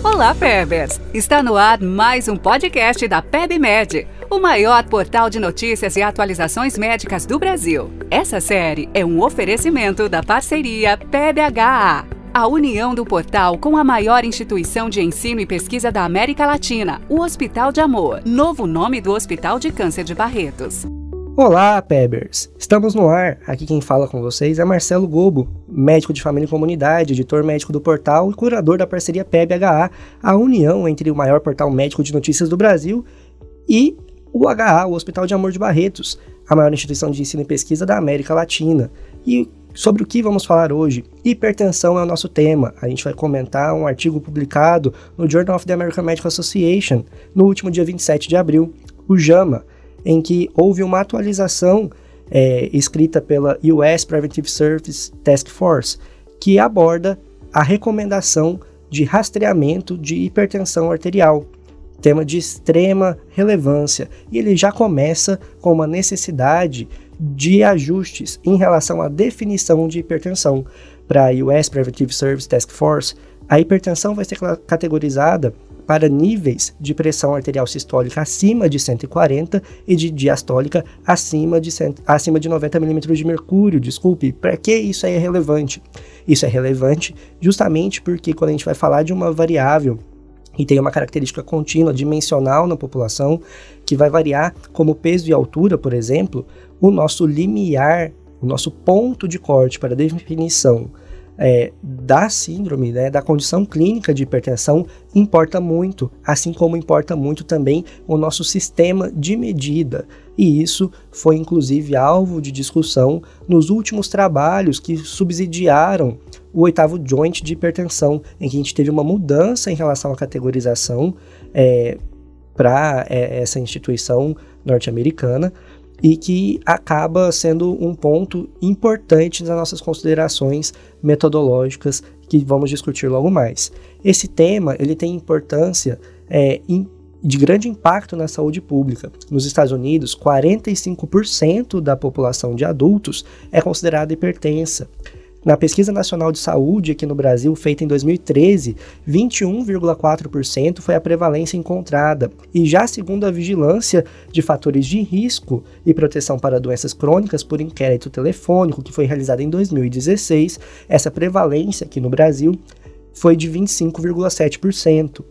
Olá, Pebers! Está no ar mais um podcast da PebMed, o maior portal de notícias e atualizações médicas do Brasil. Essa série é um oferecimento da parceria PebHA, a união do portal com a maior instituição de ensino e pesquisa da América Latina, o Hospital de Amor, novo nome do Hospital de Câncer de Barretos. Olá, Pebers! Estamos no ar. Aqui quem fala com vocês é Marcelo Gobo, médico de família e comunidade, editor médico do portal e curador da parceria PebHA, a união entre o maior portal médico de notícias do Brasil e o HA, o Hospital de Amor de Barretos, a maior instituição de ensino e pesquisa da América Latina. E sobre o que vamos falar hoje? Hipertensão é o nosso tema. A gente vai comentar um artigo publicado no Journal of the American Medical Association no último dia 27 de abril, o JAMA em que houve uma atualização é, escrita pela US Preventive Service Task Force, que aborda a recomendação de rastreamento de hipertensão arterial, tema de extrema relevância, e ele já começa com uma necessidade de ajustes em relação à definição de hipertensão. Para a US Preventive Service Task Force, a hipertensão vai ser categorizada para níveis de pressão arterial sistólica acima de 140 e de diastólica acima de, acima de 90 milímetros de mercúrio. Desculpe, para que isso é relevante? Isso é relevante justamente porque quando a gente vai falar de uma variável e tem uma característica contínua, dimensional na população, que vai variar como peso e altura, por exemplo, o nosso limiar, o nosso ponto de corte para definição é, da síndrome, né, da condição clínica de hipertensão, importa muito, assim como importa muito também o nosso sistema de medida. E isso foi inclusive alvo de discussão nos últimos trabalhos que subsidiaram o oitavo joint de hipertensão, em que a gente teve uma mudança em relação à categorização é, para é, essa instituição norte-americana e que acaba sendo um ponto importante nas nossas considerações metodológicas que vamos discutir logo mais. Esse tema ele tem importância é, in, de grande impacto na saúde pública. Nos Estados Unidos, 45% da população de adultos é considerada hipertensa. Na Pesquisa Nacional de Saúde aqui no Brasil, feita em 2013, 21,4% foi a prevalência encontrada. E já segundo a Vigilância de Fatores de Risco e Proteção para Doenças Crônicas por inquérito telefônico, que foi realizado em 2016, essa prevalência aqui no Brasil foi de 25,7%.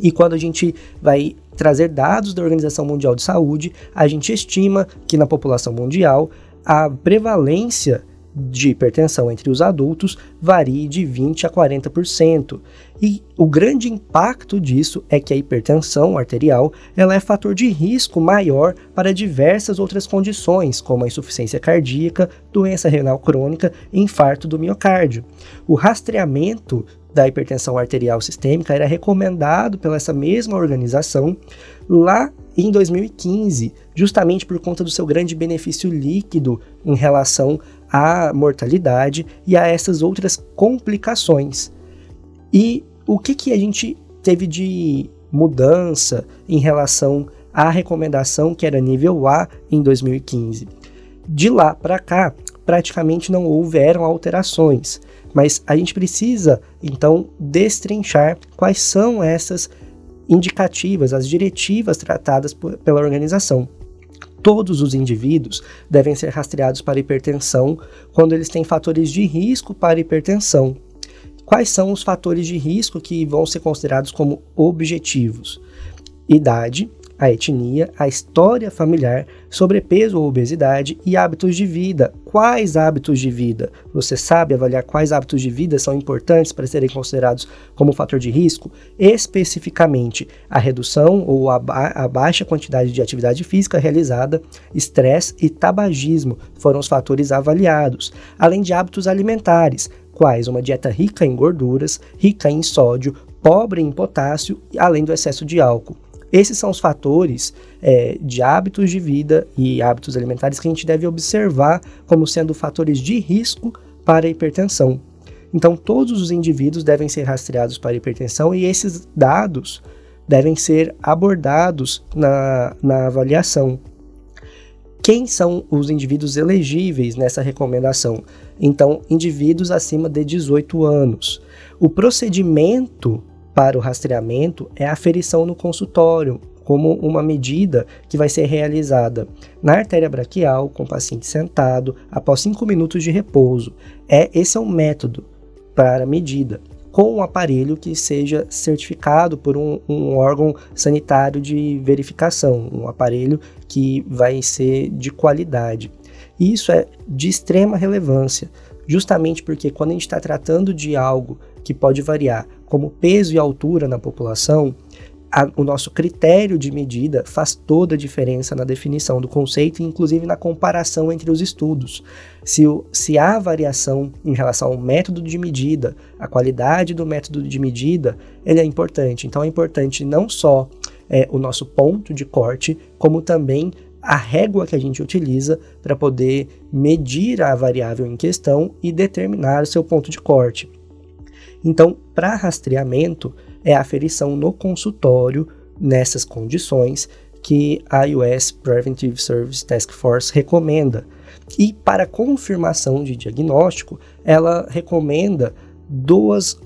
E quando a gente vai trazer dados da Organização Mundial de Saúde, a gente estima que na população mundial a prevalência de hipertensão entre os adultos varie de 20 a 40%. E o grande impacto disso é que a hipertensão arterial ela é fator de risco maior para diversas outras condições, como a insuficiência cardíaca, doença renal crônica e infarto do miocárdio. O rastreamento da hipertensão arterial sistêmica era recomendado pela essa mesma organização lá em 2015, justamente por conta do seu grande benefício líquido em relação à mortalidade e a essas outras complicações. E o que, que a gente teve de mudança em relação à recomendação que era nível A em 2015? De lá para cá, praticamente não houveram alterações, mas a gente precisa então destrinchar quais são essas indicativas, as diretivas tratadas por, pela organização. Todos os indivíduos devem ser rastreados para hipertensão quando eles têm fatores de risco para hipertensão. Quais são os fatores de risco que vão ser considerados como objetivos? Idade, a etnia, a história familiar, sobrepeso ou obesidade e hábitos de vida. Quais hábitos de vida? Você sabe avaliar quais hábitos de vida são importantes para serem considerados como fator de risco? Especificamente, a redução ou a, ba a baixa quantidade de atividade física realizada, estresse e tabagismo foram os fatores avaliados, além de hábitos alimentares, quais uma dieta rica em gorduras, rica em sódio, pobre em potássio, além do excesso de álcool. Esses são os fatores é, de hábitos de vida e hábitos alimentares que a gente deve observar como sendo fatores de risco para a hipertensão. Então, todos os indivíduos devem ser rastreados para hipertensão e esses dados devem ser abordados na, na avaliação. Quem são os indivíduos elegíveis nessa recomendação? Então, indivíduos acima de 18 anos. O procedimento para o rastreamento é a aferição no consultório, como uma medida que vai ser realizada na artéria braquial, com o paciente sentado, após 5 minutos de repouso. É, esse é um método para medida, com um aparelho que seja certificado por um, um órgão sanitário de verificação, um aparelho que vai ser de qualidade. Isso é de extrema relevância, justamente porque quando a gente está tratando de algo que pode variar, como peso e altura na população, a, o nosso critério de medida faz toda a diferença na definição do conceito e, inclusive, na comparação entre os estudos. Se, o, se há variação em relação ao método de medida, a qualidade do método de medida, ele é importante. Então, é importante não só é, o nosso ponto de corte, como também a régua que a gente utiliza para poder medir a variável em questão e determinar o seu ponto de corte. Então, para rastreamento, é a aferição no consultório nessas condições que a US Preventive Service Task Force recomenda. E para confirmação de diagnóstico, ela recomenda duas,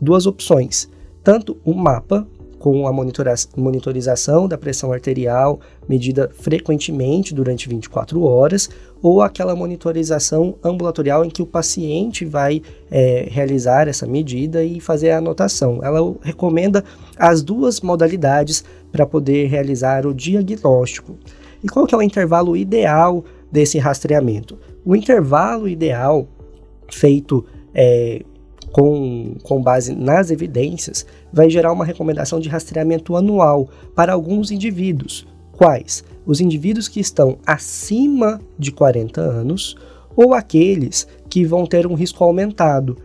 duas opções: tanto o mapa com a monitorização da pressão arterial medida frequentemente durante 24 horas, ou aquela monitorização ambulatorial em que o paciente vai é, realizar essa medida e fazer a anotação. Ela recomenda as duas modalidades para poder realizar o diagnóstico. E qual que é o intervalo ideal desse rastreamento? O intervalo ideal feito é, com, com base nas evidências, vai gerar uma recomendação de rastreamento anual para alguns indivíduos. Quais? Os indivíduos que estão acima de 40 anos ou aqueles que vão ter um risco aumentado.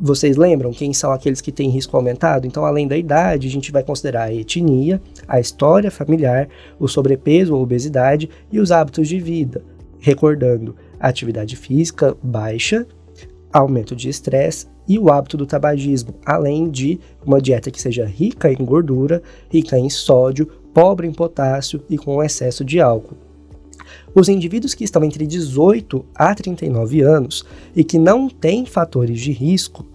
Vocês lembram quem são aqueles que têm risco aumentado? Então, além da idade, a gente vai considerar a etnia, a história familiar, o sobrepeso ou obesidade e os hábitos de vida. Recordando, atividade física baixa, aumento de estresse e o hábito do tabagismo, além de uma dieta que seja rica em gordura, rica em sódio, pobre em potássio e com excesso de álcool. Os indivíduos que estão entre 18 a 39 anos e que não têm fatores de risco,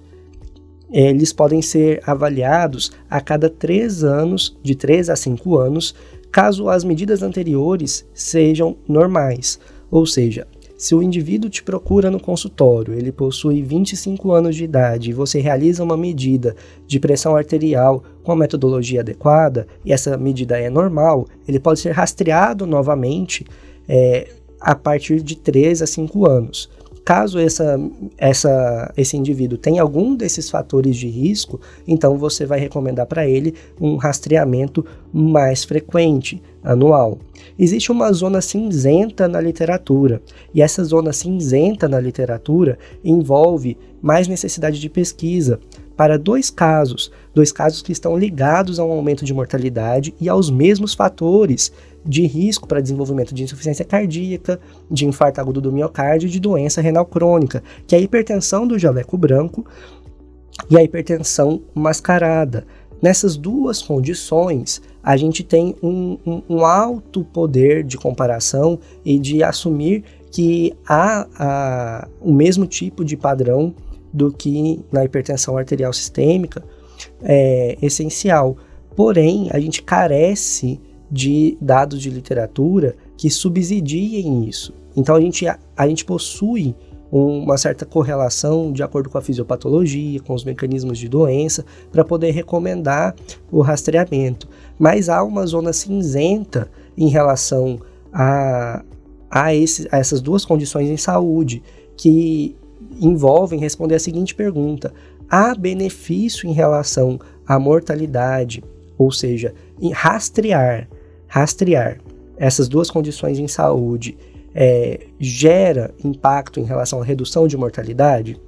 eles podem ser avaliados a cada 3 anos, de 3 a 5 anos, caso as medidas anteriores sejam normais, ou seja, se o indivíduo te procura no consultório, ele possui 25 anos de idade e você realiza uma medida de pressão arterial com a metodologia adequada, e essa medida é normal, ele pode ser rastreado novamente é, a partir de 3 a 5 anos. Caso essa, essa, esse indivíduo tenha algum desses fatores de risco, então você vai recomendar para ele um rastreamento mais frequente, anual. Existe uma zona cinzenta na literatura, e essa zona cinzenta na literatura envolve mais necessidade de pesquisa para dois casos, dois casos que estão ligados a um aumento de mortalidade e aos mesmos fatores de risco para desenvolvimento de insuficiência cardíaca, de infarto agudo do miocárdio e de doença renal crônica, que é a hipertensão do jaleco branco e a hipertensão mascarada. Nessas duas condições, a gente tem um, um, um, alto poder de comparação e de assumir que há a, o mesmo tipo de padrão do que na hipertensão arterial sistêmica é essencial. Porém, a gente carece de dados de literatura que subsidiem isso. Então a gente, a, a gente possui uma certa correlação de acordo com a fisiopatologia, com os mecanismos de doença, para poder recomendar o rastreamento. Mas há uma zona cinzenta em relação a, a, esse, a essas duas condições em saúde, que envolvem responder a seguinte pergunta: há benefício em relação à mortalidade, ou seja, rastrear rastrear essas duas condições em saúde é, gera impacto em relação à redução de mortalidade?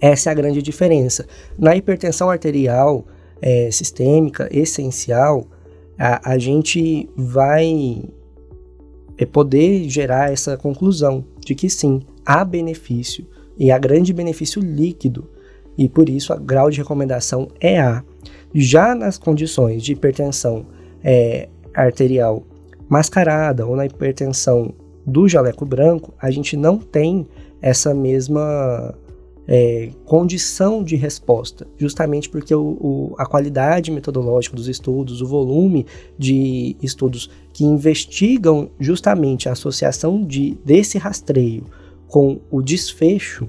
Essa é a grande diferença. Na hipertensão arterial é, sistêmica essencial, a, a gente vai é, poder gerar essa conclusão de que sim, há benefício e há grande benefício líquido e por isso o grau de recomendação é A. Já nas condições de hipertensão é, arterial mascarada ou na hipertensão do jaleco branco, a gente não tem essa mesma é, condição de resposta, justamente porque o, o, a qualidade metodológica dos estudos, o volume de estudos que investigam justamente a associação de, desse rastreio com o desfecho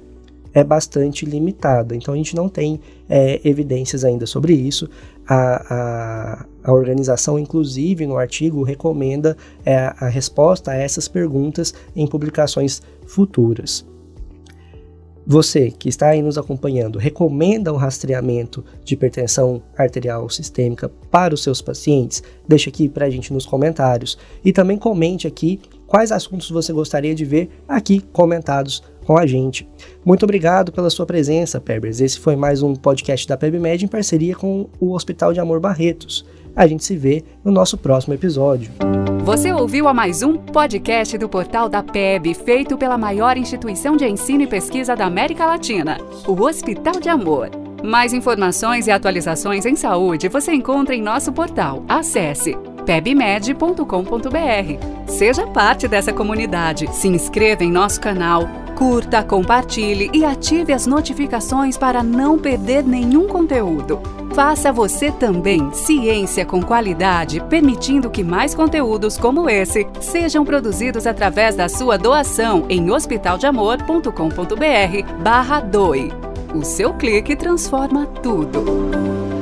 é bastante limitada. Então a gente não tem é, evidências ainda sobre isso. A, a, a, organização, inclusive, no artigo, recomenda é, a resposta a essas perguntas em publicações futuras. Você que está aí nos acompanhando, recomenda o rastreamento de hipertensão arterial sistêmica para os seus pacientes? Deixa aqui para a gente nos comentários. E também comente aqui quais assuntos você gostaria de ver aqui comentados com a gente. Muito obrigado pela sua presença, Pebers. Esse foi mais um podcast da PebMed em parceria com o Hospital de Amor Barretos. A gente se vê no nosso próximo episódio. Você ouviu a mais um podcast do portal da PEB, feito pela maior instituição de ensino e pesquisa da América Latina, o Hospital de Amor. Mais informações e atualizações em saúde você encontra em nosso portal. Acesse pebmed.com.br. Seja parte dessa comunidade. Se inscreva em nosso canal, curta, compartilhe e ative as notificações para não perder nenhum conteúdo. Faça você também ciência com qualidade, permitindo que mais conteúdos como esse sejam produzidos através da sua doação em hospitaldeamor.com.br barra doe. O seu clique transforma tudo.